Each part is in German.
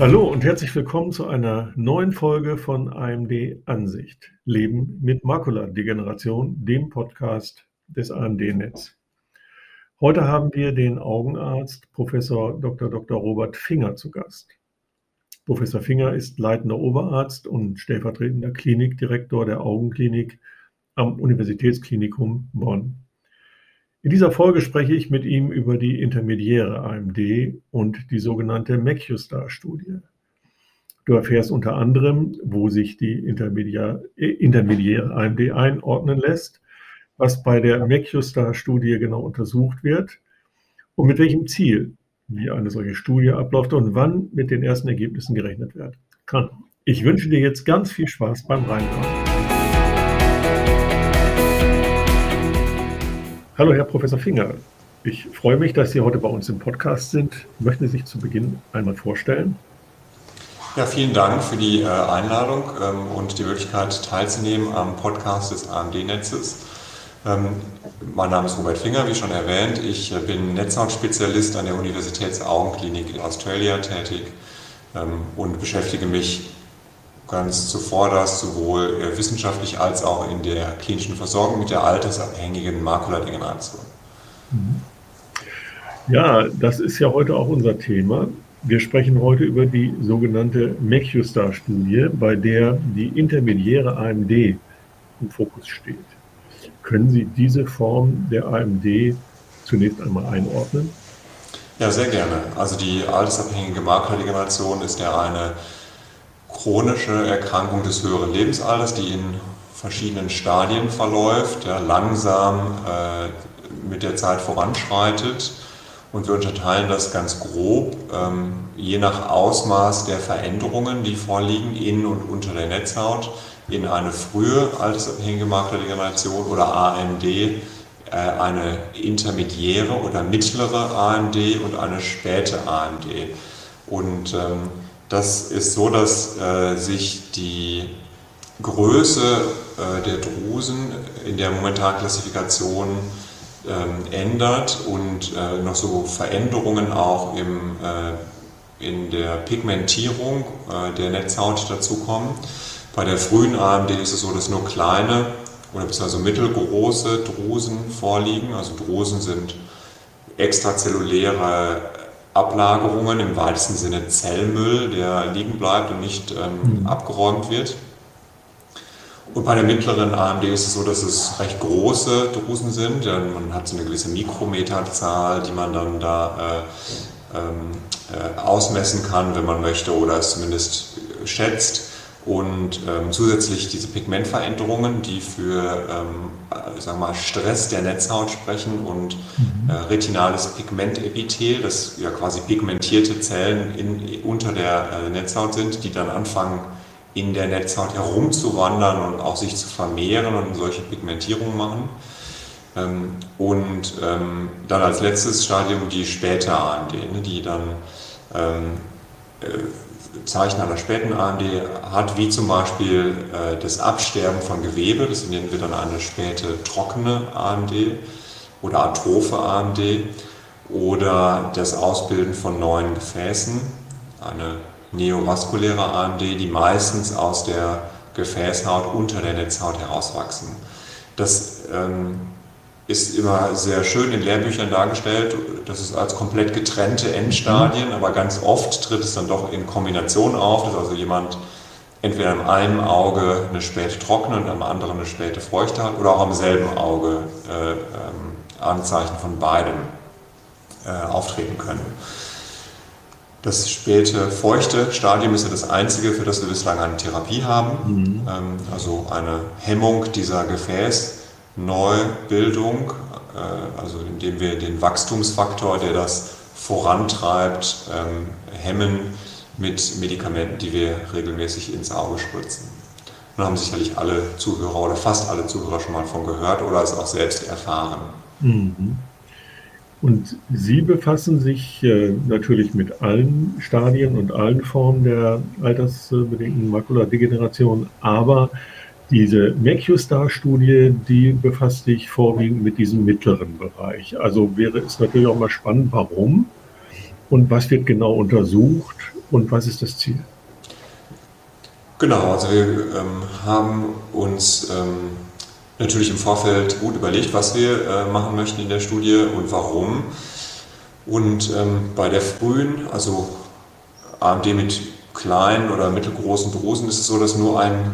Hallo und herzlich willkommen zu einer neuen Folge von AMD Ansicht. Leben mit Makuladegeneration, dem Podcast des AMD-Netz. Heute haben wir den Augenarzt Professor Dr. Dr. Robert Finger zu Gast. Professor Finger ist leitender Oberarzt und stellvertretender Klinikdirektor der Augenklinik am Universitätsklinikum Bonn. In dieser Folge spreche ich mit ihm über die intermediäre AMD und die sogenannte MACUSTAR-Studie. Du erfährst unter anderem, wo sich die intermediäre, AMD einordnen lässt, was bei der MACUSTAR-Studie genau untersucht wird und mit welchem Ziel, wie eine solche Studie abläuft und wann mit den ersten Ergebnissen gerechnet werden kann. Ich wünsche dir jetzt ganz viel Spaß beim Reinkommen. Hallo, Herr Professor Finger. Ich freue mich, dass Sie heute bei uns im Podcast sind. Möchten Sie sich zu Beginn einmal vorstellen? Ja, vielen Dank für die äh, Einladung ähm, und die Möglichkeit teilzunehmen am Podcast des AMD-Netzes. Ähm, mein Name ist Robert Finger, wie schon erwähnt. Ich äh, bin Netzhautspezialist an der Universitätsaugenklinik in Australia tätig ähm, und beschäftige mich ganz zuvorderst sowohl äh, wissenschaftlich als auch in der klinischen Versorgung mit der altersabhängigen Makuladegeneration. Mhm. Ja, das ist ja heute auch unser Thema. Wir sprechen heute über die sogenannte MACUSTAR-Studie, bei der die intermediäre AMD im Fokus steht. Können Sie diese Form der AMD zunächst einmal einordnen? Ja, sehr gerne. Also die altersabhängige Makuladegeneration ist ja eine chronische Erkrankung des höheren Lebensalters, die in verschiedenen Stadien verläuft, ja, langsam äh, mit der Zeit voranschreitet. Und wir unterteilen das ganz grob, ähm, je nach Ausmaß der Veränderungen, die vorliegen in und unter der Netzhaut, in eine frühe altersabhängige Maklerdegeneration oder AMD, äh, eine intermediäre oder mittlere AMD und eine späte AMD. Und ähm, das ist so, dass äh, sich die Größe äh, der Drusen in der momentanen Klassifikation ähm, ändert und äh, noch so Veränderungen auch im, äh, in der Pigmentierung äh, der Netzhaut dazukommen. Bei der frühen AMD ist es so, dass nur kleine oder beziehungsweise mittelgroße Drusen vorliegen. Also Drusen sind extrazelluläre Ablagerungen, im weitesten Sinne Zellmüll, der liegen bleibt und nicht ähm, mhm. abgeräumt wird. Und bei der mittleren AMD ist es so, dass es recht große Drusen sind. Man hat so eine gewisse Mikrometerzahl, die man dann da äh, äh, ausmessen kann, wenn man möchte, oder es zumindest schätzt. Und ähm, zusätzlich diese Pigmentveränderungen, die für ähm, sagen wir mal, Stress der Netzhaut sprechen und mhm. äh, retinales Pigmentepithel, das ja quasi pigmentierte Zellen in, unter der äh, Netzhaut sind, die dann anfangen in der Netzhaut herumzuwandern und auch sich zu vermehren und solche Pigmentierungen machen. Ähm, und ähm, dann als letztes Stadium die späte AMD, ne, die dann ähm, äh, Zeichen einer späten AMD hat, wie zum Beispiel äh, das Absterben von Gewebe, das nennen wir dann eine späte trockene AMD oder atrophe AMD oder das Ausbilden von neuen Gefäßen, eine neovaskuläre AMD, die meistens aus der Gefäßhaut unter der Netzhaut herauswachsen. Das ähm, ist immer sehr schön in Lehrbüchern dargestellt. Das ist als komplett getrennte Endstadien, mhm. aber ganz oft tritt es dann doch in Kombination auf, dass also jemand entweder am einen Auge eine späte trockene und am anderen eine späte feuchte hat oder auch am selben Auge äh, ähm, Anzeichen von beidem äh, auftreten können. Das späte feuchte Stadium ist ja das einzige, für das wir bislang eine Therapie haben, mhm. ähm, also eine Hemmung dieser Gefäß. Neubildung, äh, also indem wir den Wachstumsfaktor, der das vorantreibt, ähm, hemmen mit Medikamenten, die wir regelmäßig ins Auge spritzen. Da haben sicherlich alle Zuhörer oder fast alle Zuhörer schon mal von gehört oder es auch selbst erfahren. Mhm. Und Sie befassen sich äh, natürlich mit allen Stadien und allen Formen der altersbedingten Makuladegeneration, aber diese MacuStar-Studie, die befasst sich vorwiegend mit diesem mittleren Bereich. Also wäre es natürlich auch mal spannend, warum. und was wird genau untersucht und was ist das Ziel? Genau, also wir ähm, haben uns ähm, natürlich im Vorfeld gut überlegt, was wir äh, machen möchten in der Studie und warum. Und ähm, bei der frühen, also AMD mit kleinen oder mittelgroßen Drusen, ist es so, dass nur ein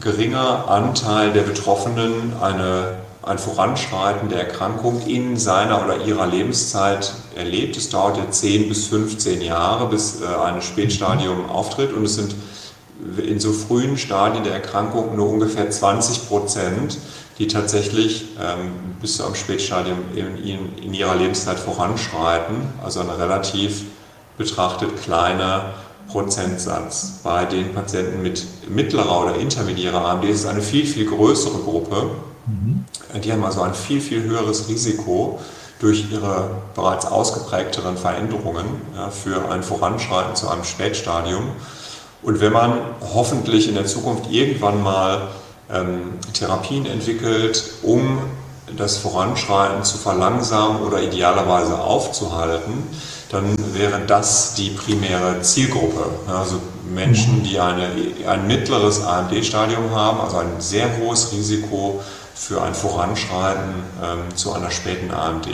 geringer Anteil der Betroffenen eine, ein Voranschreiten der Erkrankung in seiner oder ihrer Lebenszeit erlebt. Es dauert ja 10 bis 15 Jahre, bis äh, ein Spätstadium auftritt und es sind in so frühen Stadien der Erkrankung nur ungefähr 20 Prozent, die tatsächlich ähm, bis zu einem Spätstadium in, in, in, ihrer Lebenszeit voranschreiten. Also ein relativ betrachtet kleiner Prozentsatz. Bei den Patienten mit mittlerer oder intermediärer AMD ist es eine viel, viel größere Gruppe. Mhm. Die haben also ein viel, viel höheres Risiko durch ihre bereits ausgeprägteren Veränderungen ja, für ein Voranschreiten zu einem Spätstadium. Und wenn man hoffentlich in der Zukunft irgendwann mal ähm, Therapien entwickelt, um das Voranschreiten zu verlangsamen oder idealerweise aufzuhalten, dann wäre das die primäre Zielgruppe. Also Menschen, die eine, ein mittleres AMD-Stadium haben, also ein sehr hohes Risiko für ein Voranschreiten ähm, zu einer späten AMD.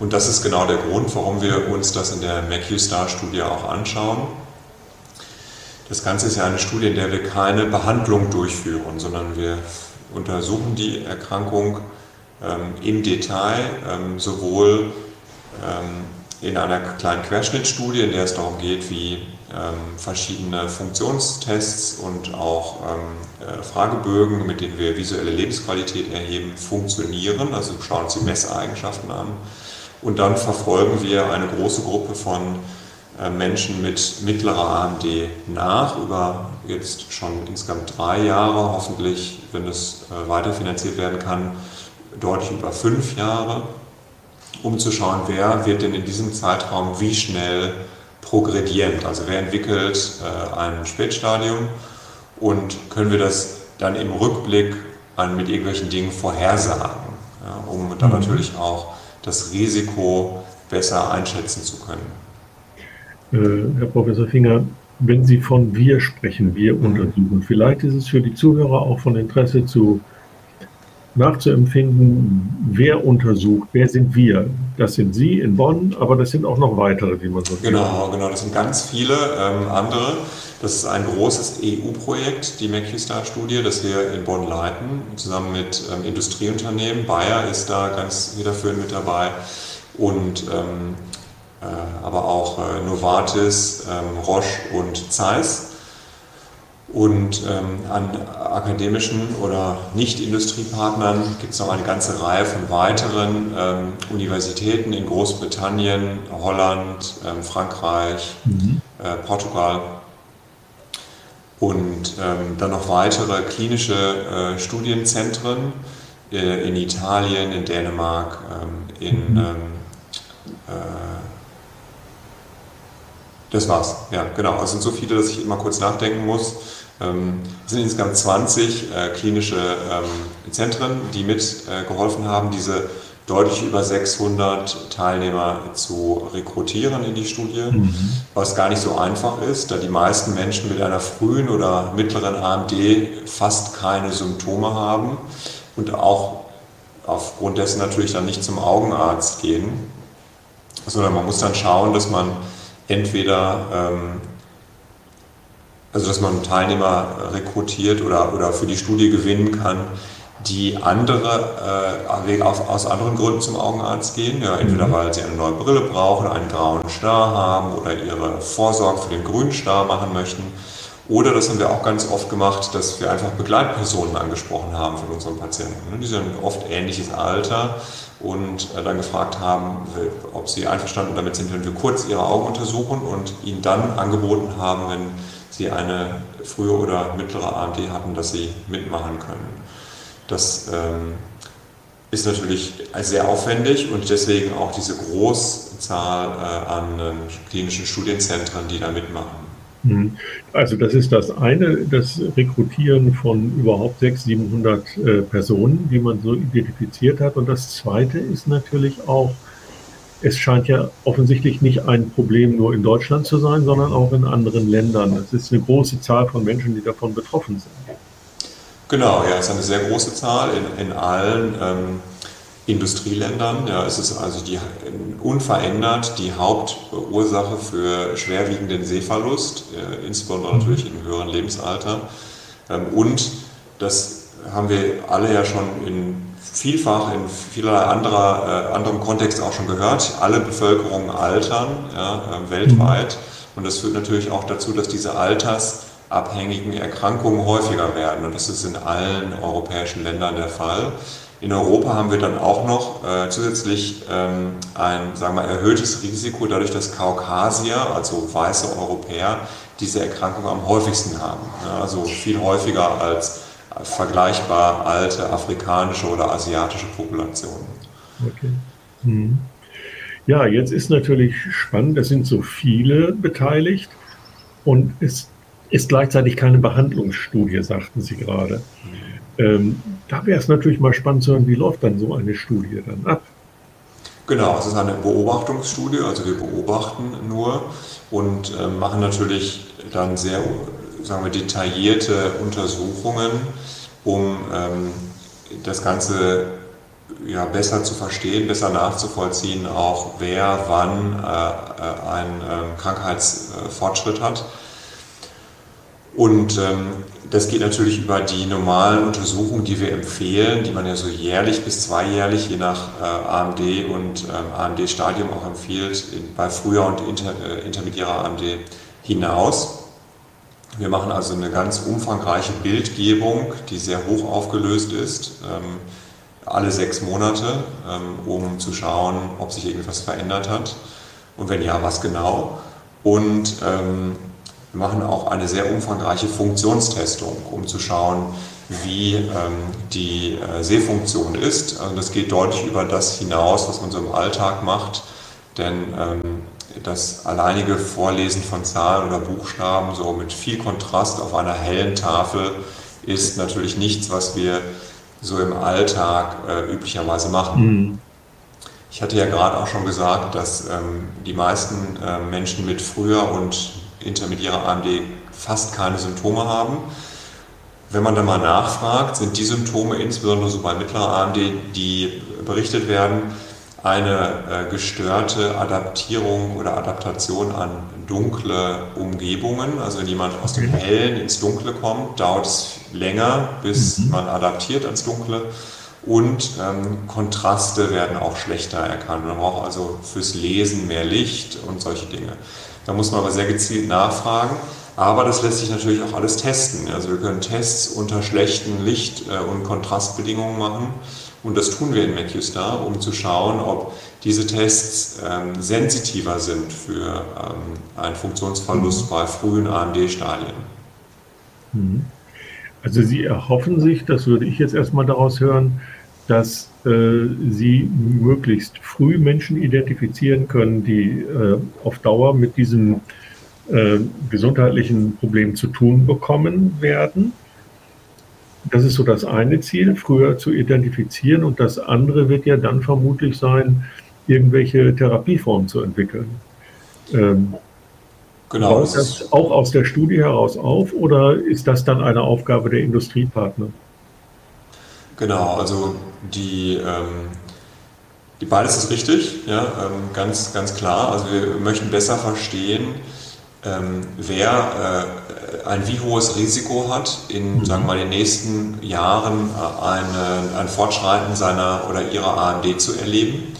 Und das ist genau der Grund, warum wir uns das in der MACU-Star-Studie auch anschauen. Das Ganze ist ja eine Studie, in der wir keine Behandlung durchführen, sondern wir untersuchen die Erkrankung ähm, im Detail, ähm, sowohl ähm, in einer kleinen Querschnittstudie, in der es darum geht, wie ähm, verschiedene Funktionstests und auch ähm, äh, Fragebögen, mit denen wir visuelle Lebensqualität erheben, funktionieren. Also schauen uns die Messeigenschaften an. Und dann verfolgen wir eine große Gruppe von äh, Menschen mit mittlerer AMD nach, über jetzt schon insgesamt drei Jahre, hoffentlich, wenn es äh, weiterfinanziert werden kann, deutlich über fünf Jahre, um zu schauen, wer wird denn in diesem Zeitraum wie schnell progredieren. Also wer entwickelt äh, ein Spätstadium und können wir das dann im Rückblick an, mit irgendwelchen Dingen vorhersagen, ja, um dann mhm. natürlich auch das Risiko besser einschätzen zu können. Äh, Herr Professor Finger, wenn Sie von wir sprechen, wir mhm. untersuchen, vielleicht ist es für die Zuhörer auch von Interesse zu nachzuempfinden, wer untersucht, wer sind wir. Das sind Sie in Bonn, aber das sind auch noch weitere, die man so Genau, genau, das sind ganz viele ähm, andere. Das ist ein großes EU-Projekt, die McQuistar-Studie, das wir in Bonn leiten, zusammen mit ähm, Industrieunternehmen. Bayer ist da ganz federführend mit dabei und ähm, äh, aber auch äh, Novartis, ähm, Roche und Zeiss. Und ähm, an akademischen oder Nicht-Industriepartnern gibt es noch eine ganze Reihe von weiteren ähm, Universitäten in Großbritannien, Holland, ähm, Frankreich, mhm. äh, Portugal und ähm, dann noch weitere klinische äh, Studienzentren äh, in Italien, in Dänemark, ähm, in mhm. Ähm, äh, das war's, ja, genau. Es sind so viele, dass ich immer kurz nachdenken muss. Ähm, es sind insgesamt 20 äh, klinische ähm, Zentren, die mitgeholfen äh, haben, diese deutlich über 600 Teilnehmer zu rekrutieren in die Studie, mhm. was gar nicht so einfach ist, da die meisten Menschen mit einer frühen oder mittleren AMD fast keine Symptome haben und auch aufgrund dessen natürlich dann nicht zum Augenarzt gehen, sondern man muss dann schauen, dass man entweder, ähm, also dass man Teilnehmer rekrutiert oder, oder für die Studie gewinnen kann, die andere äh, aus anderen Gründen zum Augenarzt gehen, ja, entweder mhm. weil sie eine neue Brille brauchen, einen grauen Star haben oder ihre Vorsorge für den grünen Star machen möchten. Oder das haben wir auch ganz oft gemacht, dass wir einfach Begleitpersonen angesprochen haben von unseren Patienten. Die sind oft ähnliches Alter und äh, dann gefragt haben, ob sie einverstanden damit sind, wenn wir kurz ihre Augen untersuchen und ihnen dann angeboten haben, wenn sie eine frühe oder mittlere AMD hatten, dass sie mitmachen können. Das ähm, ist natürlich sehr aufwendig und deswegen auch diese Großzahl äh, an äh, klinischen Studienzentren, die da mitmachen. Mhm. Also das ist das eine, das Rekrutieren von überhaupt 600, 700 äh, Personen, die man so identifiziert hat. Und das zweite ist natürlich auch es scheint ja offensichtlich nicht ein Problem nur in Deutschland zu sein, sondern auch in anderen Ländern. Es ist eine große Zahl von Menschen, die davon betroffen sind. Genau, ja, es ist eine sehr große Zahl in, in allen ähm, Industrieländern. Ja, es ist also die, unverändert die Hauptursache für schwerwiegenden Sehverlust, äh, insbesondere natürlich im höheren Lebensalter. Ähm, und das haben wir alle ja schon in vielfach in vielerlei anderer, äh, anderem Kontext auch schon gehört. Alle Bevölkerungen altern ja, äh, weltweit. Und das führt natürlich auch dazu, dass diese altersabhängigen Erkrankungen häufiger werden. Und das ist in allen europäischen Ländern der Fall. In Europa haben wir dann auch noch äh, zusätzlich ähm, ein sagen wir, erhöhtes Risiko, dadurch, dass Kaukasier, also weiße Europäer, diese Erkrankung am häufigsten haben. Ja, also viel häufiger als vergleichbar alte afrikanische oder asiatische Populationen. Okay. Hm. Ja, jetzt ist natürlich spannend, es sind so viele beteiligt und es ist gleichzeitig keine Behandlungsstudie, sagten Sie gerade. Mhm. Ähm, da wäre es natürlich mal spannend zu hören, wie läuft dann so eine Studie dann ab? Genau, es ist eine Beobachtungsstudie, also wir beobachten nur und äh, machen natürlich dann sehr sagen wir, detaillierte Untersuchungen, um ähm, das Ganze ja, besser zu verstehen, besser nachzuvollziehen, auch wer wann äh, einen äh, Krankheitsfortschritt hat. Und ähm, das geht natürlich über die normalen Untersuchungen, die wir empfehlen, die man ja so jährlich bis zweijährlich, je nach äh, AMD und ähm, AMD-Stadium auch empfiehlt, in, bei früher und inter, äh, intermediärer AMD hinaus. Wir machen also eine ganz umfangreiche Bildgebung, die sehr hoch aufgelöst ist, ähm, alle sechs Monate, ähm, um zu schauen, ob sich irgendwas verändert hat und wenn ja, was genau. Und ähm, wir machen auch eine sehr umfangreiche Funktionstestung, um zu schauen, wie die äh, Sehfunktion ist. Also das geht deutlich über das hinaus, was man so im Alltag macht, denn das alleinige Vorlesen von Zahlen oder Buchstaben so mit viel Kontrast auf einer hellen Tafel ist natürlich nichts, was wir so im Alltag äh, üblicherweise machen. Mhm. Ich hatte ja gerade auch schon gesagt, dass ähm, die meisten äh, Menschen mit früher und intermediärer AMD fast keine Symptome haben. Wenn man dann mal nachfragt, sind die Symptome, insbesondere so bei mittlerer AMD, die berichtet werden, eine äh, gestörte Adaptierung oder Adaptation an dunkle Umgebungen. Also wenn jemand aus dem Hellen ins Dunkle kommt, dauert es länger, bis mhm. man adaptiert ans Dunkle. Und ähm, Kontraste werden auch schlechter erkannt. Man braucht also fürs Lesen mehr Licht und solche Dinge. Da muss man aber sehr gezielt nachfragen. Aber das lässt sich natürlich auch alles testen. Also wir können Tests unter schlechten Licht- äh, und Kontrastbedingungen machen und das tun wir in MacUStar, um zu schauen, ob diese Tests ähm, sensitiver sind für ähm, einen Funktionsverlust mhm. bei frühen AMD-Stadien. Mhm. Also Sie erhoffen sich, das würde ich jetzt erstmal daraus hören, dass äh, Sie möglichst früh Menschen identifizieren können, die äh, auf Dauer mit diesem äh, gesundheitlichen Problem zu tun bekommen werden das ist so das eine Ziel, früher zu identifizieren. Und das andere wird ja dann vermutlich sein, irgendwelche Therapieformen zu entwickeln. Ähm, genau. Baut das auch aus der Studie heraus auf oder ist das dann eine Aufgabe der Industriepartner? Genau, also die, ähm, die beides ist richtig, ja, ähm, ganz, ganz klar. Also wir möchten besser verstehen, ähm, wer äh, ein wie hohes Risiko hat, in mhm. sagen wir mal, den nächsten Jahren äh, eine, ein Fortschreiten seiner oder ihrer AMD zu erleben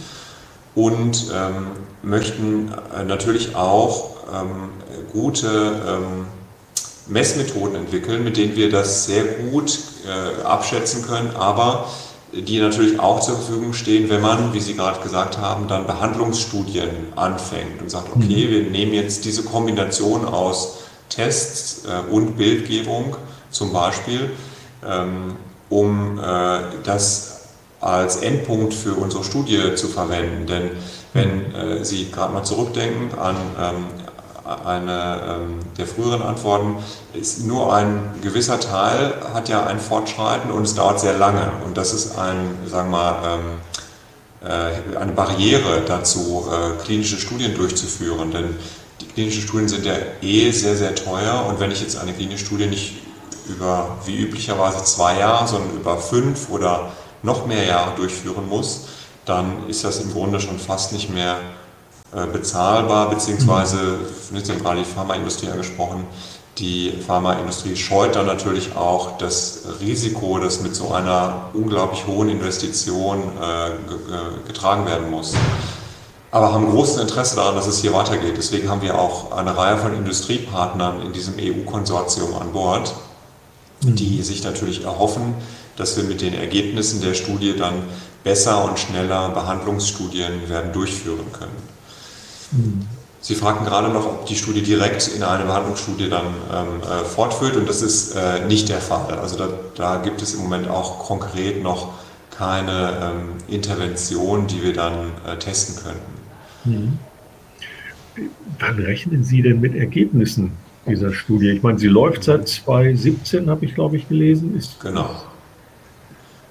und ähm, möchten äh, natürlich auch ähm, gute ähm, Messmethoden entwickeln, mit denen wir das sehr gut äh, abschätzen können, aber die natürlich auch zur Verfügung stehen, wenn man, wie Sie gerade gesagt haben, dann Behandlungsstudien anfängt und sagt, okay, mhm. wir nehmen jetzt diese Kombination aus Tests äh, und Bildgebung zum Beispiel, ähm, um äh, das als Endpunkt für unsere Studie zu verwenden. Denn wenn äh, Sie gerade mal zurückdenken an ähm, eine ähm, der früheren Antworten ist nur ein gewisser Teil hat ja ein Fortschreiten und es dauert sehr lange. Und das ist ein, sagen wir mal, ähm, äh, eine Barriere dazu, äh, klinische Studien durchzuführen. Denn die klinischen Studien sind ja eh sehr, sehr teuer und wenn ich jetzt eine klinische Studie nicht über wie üblicherweise zwei Jahre, sondern über fünf oder noch mehr Jahre durchführen muss, dann ist das im Grunde schon fast nicht mehr bezahlbar, beziehungsweise, jetzt haben gerade die Pharmaindustrie angesprochen, die Pharmaindustrie scheut dann natürlich auch das Risiko, das mit so einer unglaublich hohen Investition äh, getragen werden muss. Aber haben großes Interesse daran, dass es hier weitergeht. Deswegen haben wir auch eine Reihe von Industriepartnern in diesem EU-Konsortium an Bord, mhm. die sich natürlich erhoffen, dass wir mit den Ergebnissen der Studie dann besser und schneller Behandlungsstudien werden durchführen können. Mhm. Sie fragten gerade noch, ob die Studie direkt in eine Behandlungsstudie dann ähm, äh, fortführt und das ist äh, nicht der Fall. Also da, da, gibt es im Moment auch konkret noch keine ähm, Intervention, die wir dann äh, testen könnten. Mhm. Wann rechnen Sie denn mit Ergebnissen dieser Studie? Ich meine, sie läuft seit 2017, habe ich glaube ich gelesen. Ist genau.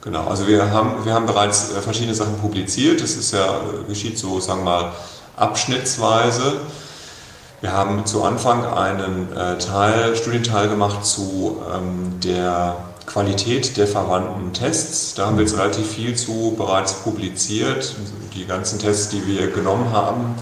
Genau, also wir haben, wir haben bereits äh, verschiedene Sachen publiziert. Das ist ja, äh, geschieht so, sagen wir mal, abschnittsweise. Wir haben zu Anfang einen äh, Teil, Studienteil gemacht zu ähm, der Qualität der verwandten Tests. Da haben wir jetzt relativ viel zu bereits publiziert. Die ganzen Tests, die wir genommen haben,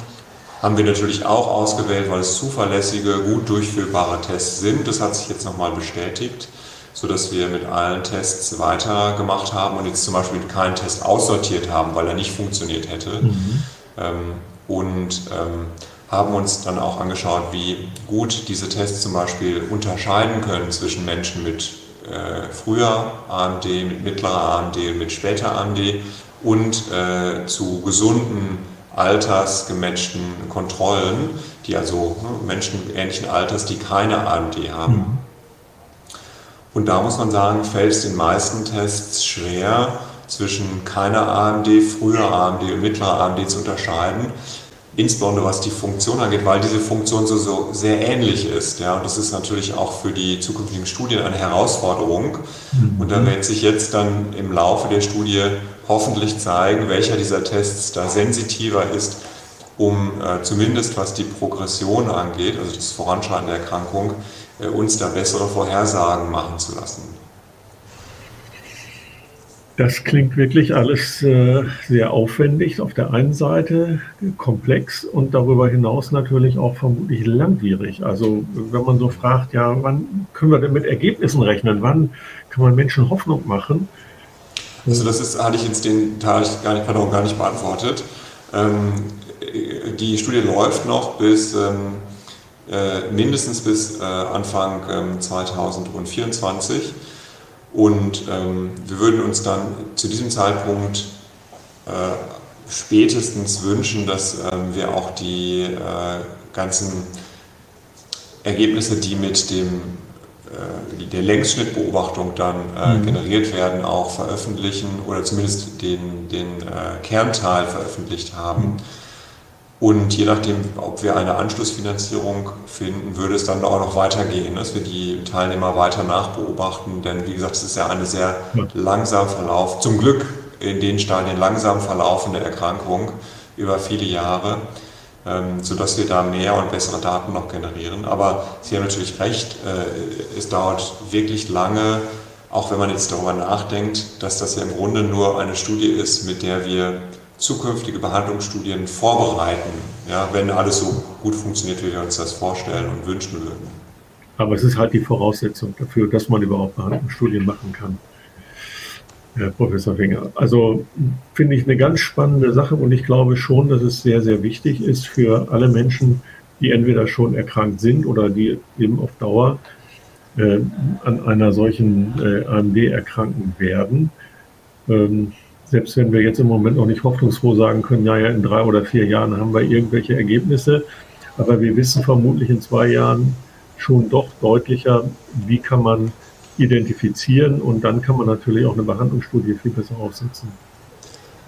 haben wir natürlich auch ausgewählt, weil es zuverlässige, gut durchführbare Tests sind. Das hat sich jetzt nochmal bestätigt, sodass wir mit allen Tests weitergemacht haben und jetzt zum Beispiel keinen Test aussortiert haben, weil er nicht funktioniert hätte. Mhm. Ähm, und ähm, haben uns dann auch angeschaut, wie gut diese Tests zum Beispiel unterscheiden können zwischen Menschen mit äh, früher AMD, mit mittlerer AMD und mit später AMD und äh, zu gesunden, altersgematchten Kontrollen, die also ne, Menschen ähnlichen Alters, die keine AMD haben. Mhm. Und da muss man sagen, fällt es den meisten Tests schwer, zwischen keiner AMD, früher AMD und mittlerer AMD zu unterscheiden. Insbesondere was die Funktion angeht, weil diese Funktion so, so sehr ähnlich ist. Ja, und das ist natürlich auch für die zukünftigen Studien eine Herausforderung. Mhm. Und da wird sich jetzt dann im Laufe der Studie hoffentlich zeigen, welcher dieser Tests da sensitiver ist, um äh, zumindest was die Progression angeht, also das Voranschreiten der Erkrankung, äh, uns da bessere Vorhersagen machen zu lassen. Das klingt wirklich alles äh, sehr aufwendig. Auf der einen Seite komplex und darüber hinaus natürlich auch vermutlich langwierig. Also wenn man so fragt, ja, wann können wir denn mit Ergebnissen rechnen? Wann kann man Menschen Hoffnung machen? Also das ist, hatte ich jetzt den Teil gar nicht, pardon, gar nicht beantwortet. Ähm, die Studie läuft noch bis ähm, äh, mindestens bis äh, Anfang ähm, 2024. Und ähm, wir würden uns dann zu diesem Zeitpunkt äh, spätestens wünschen, dass ähm, wir auch die äh, ganzen Ergebnisse, die mit dem, äh, der Längsschnittbeobachtung dann äh, mhm. generiert werden, auch veröffentlichen oder zumindest den, den äh, Kernteil veröffentlicht haben. Mhm und je nachdem, ob wir eine Anschlussfinanzierung finden, würde es dann auch noch weitergehen, dass wir die Teilnehmer weiter nachbeobachten. Denn wie gesagt, es ist ja eine sehr langsam verlauf, zum Glück in den Stadien langsam verlaufende Erkrankung über viele Jahre, ähm, sodass wir da mehr und bessere Daten noch generieren. Aber Sie haben natürlich recht, äh, es dauert wirklich lange, auch wenn man jetzt darüber nachdenkt, dass das ja im Grunde nur eine Studie ist, mit der wir zukünftige Behandlungsstudien vorbereiten, ja, wenn alles so gut funktioniert, wie wir uns das vorstellen und wünschen würden. Aber es ist halt die Voraussetzung dafür, dass man überhaupt Behandlungsstudien machen kann. Herr Professor Finger. Also finde ich eine ganz spannende Sache und ich glaube schon, dass es sehr, sehr wichtig ist für alle Menschen, die entweder schon erkrankt sind oder die eben auf Dauer äh, an einer solchen äh, AMD erkranken werden. Ähm, selbst wenn wir jetzt im Moment noch nicht hoffnungsfroh sagen können, ja, ja, in drei oder vier Jahren haben wir irgendwelche Ergebnisse, aber wir wissen vermutlich in zwei Jahren schon doch deutlicher, wie kann man identifizieren und dann kann man natürlich auch eine Behandlungsstudie viel besser aufsetzen.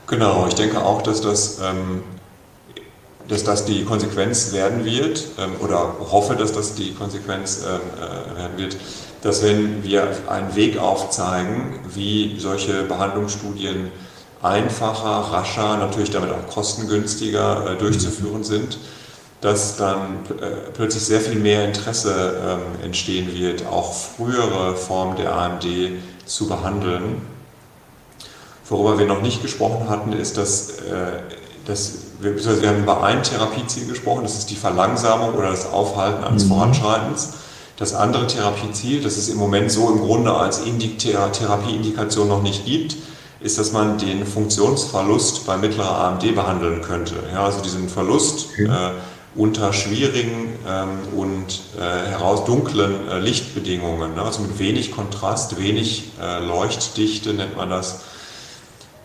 Genau, ich denke auch, dass das, ähm, dass das die Konsequenz werden wird ähm, oder hoffe, dass das die Konsequenz ähm, äh, werden wird, dass wenn wir einen Weg aufzeigen, wie solche Behandlungsstudien einfacher, rascher, natürlich damit auch kostengünstiger äh, durchzuführen sind, dass dann äh, plötzlich sehr viel mehr Interesse ähm, entstehen wird, auch frühere Formen der AMD zu behandeln. Worüber wir noch nicht gesprochen hatten, ist, dass, äh, dass wir, wir haben über ein Therapieziel gesprochen, das ist die Verlangsamung oder das Aufhalten eines mhm. Voranschreitens. Das andere Therapieziel, das es im Moment so im Grunde als Therapieindikation noch nicht gibt, ist, dass man den Funktionsverlust bei mittlerer AMD behandeln könnte. Ja, also diesen Verlust okay. äh, unter schwierigen ähm, und äh, heraus dunklen äh, Lichtbedingungen, ne? also mit wenig Kontrast, wenig äh, Leuchtdichte nennt man das.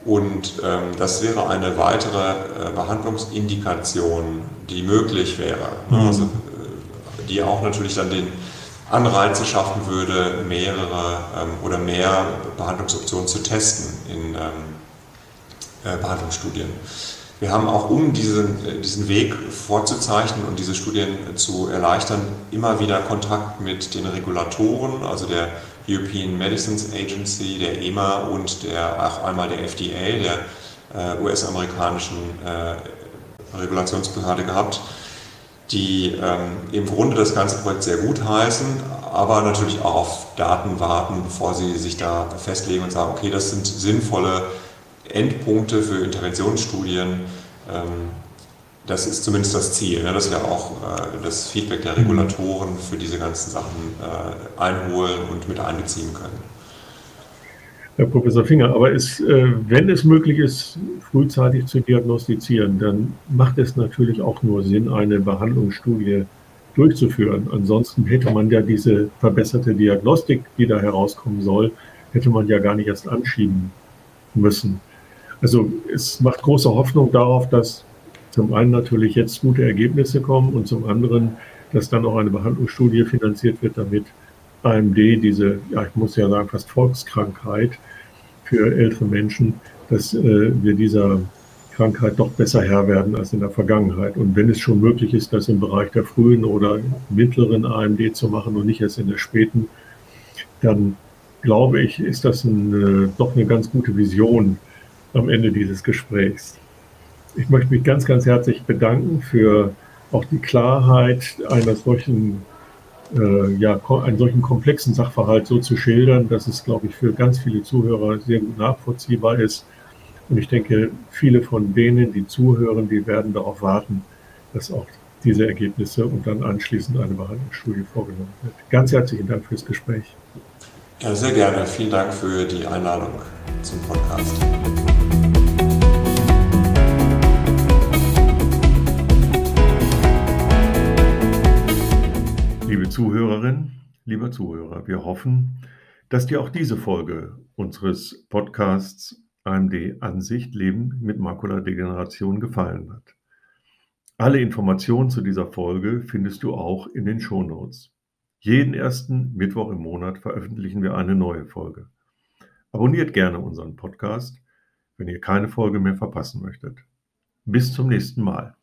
Und ähm, das wäre eine weitere äh, Behandlungsindikation, die möglich wäre. Ne? Mhm. Also, äh, die auch natürlich dann den Anreize schaffen würde, mehrere ähm, oder mehr Behandlungsoptionen zu testen in ähm, äh, Behandlungsstudien. Wir haben auch, um diesen, äh, diesen Weg vorzuzeichnen und diese Studien zu erleichtern, immer wieder Kontakt mit den Regulatoren, also der European Medicines Agency, der EMA und der, auch einmal der FDA, der äh, US-amerikanischen äh, Regulationsbehörde gehabt die ähm, im Grunde das ganze Projekt sehr gut heißen, aber natürlich auch auf Daten warten, bevor sie sich da festlegen und sagen, okay, das sind sinnvolle Endpunkte für Interventionsstudien. Ähm, das ist zumindest das Ziel, ne, dass wir auch äh, das Feedback der Regulatoren für diese ganzen Sachen äh, einholen und mit einbeziehen können. Herr Professor Finger, aber es, äh, wenn es möglich ist, frühzeitig zu diagnostizieren, dann macht es natürlich auch nur Sinn, eine Behandlungsstudie durchzuführen. Ansonsten hätte man ja diese verbesserte Diagnostik, die da herauskommen soll, hätte man ja gar nicht erst anschieben müssen. Also es macht große Hoffnung darauf, dass zum einen natürlich jetzt gute Ergebnisse kommen und zum anderen, dass dann auch eine Behandlungsstudie finanziert wird, damit AMD, diese, ja, ich muss ja sagen, fast Volkskrankheit für ältere Menschen, dass äh, wir dieser Krankheit doch besser Herr werden als in der Vergangenheit. Und wenn es schon möglich ist, das im Bereich der frühen oder mittleren AMD zu machen und nicht erst in der späten, dann glaube ich, ist das eine, doch eine ganz gute Vision am Ende dieses Gesprächs. Ich möchte mich ganz, ganz herzlich bedanken für auch die Klarheit einer solchen äh, ja, einen solchen komplexen Sachverhalt so zu schildern, dass es, glaube ich, für ganz viele Zuhörer sehr gut nachvollziehbar ist. Und ich denke, viele von denen, die zuhören, die werden darauf warten, dass auch diese Ergebnisse und dann anschließend eine Behandlungsstudie vorgenommen wird. Ganz herzlichen Dank fürs Gespräch. Ja, sehr gerne. Vielen Dank für die Einladung zum Podcast. Liebe Zuhörerin, lieber Zuhörer, wir hoffen, dass dir auch diese Folge unseres Podcasts AMD Ansicht Leben mit Makuladegeneration gefallen hat. Alle Informationen zu dieser Folge findest du auch in den Shownotes. Jeden ersten Mittwoch im Monat veröffentlichen wir eine neue Folge. Abonniert gerne unseren Podcast, wenn ihr keine Folge mehr verpassen möchtet. Bis zum nächsten Mal.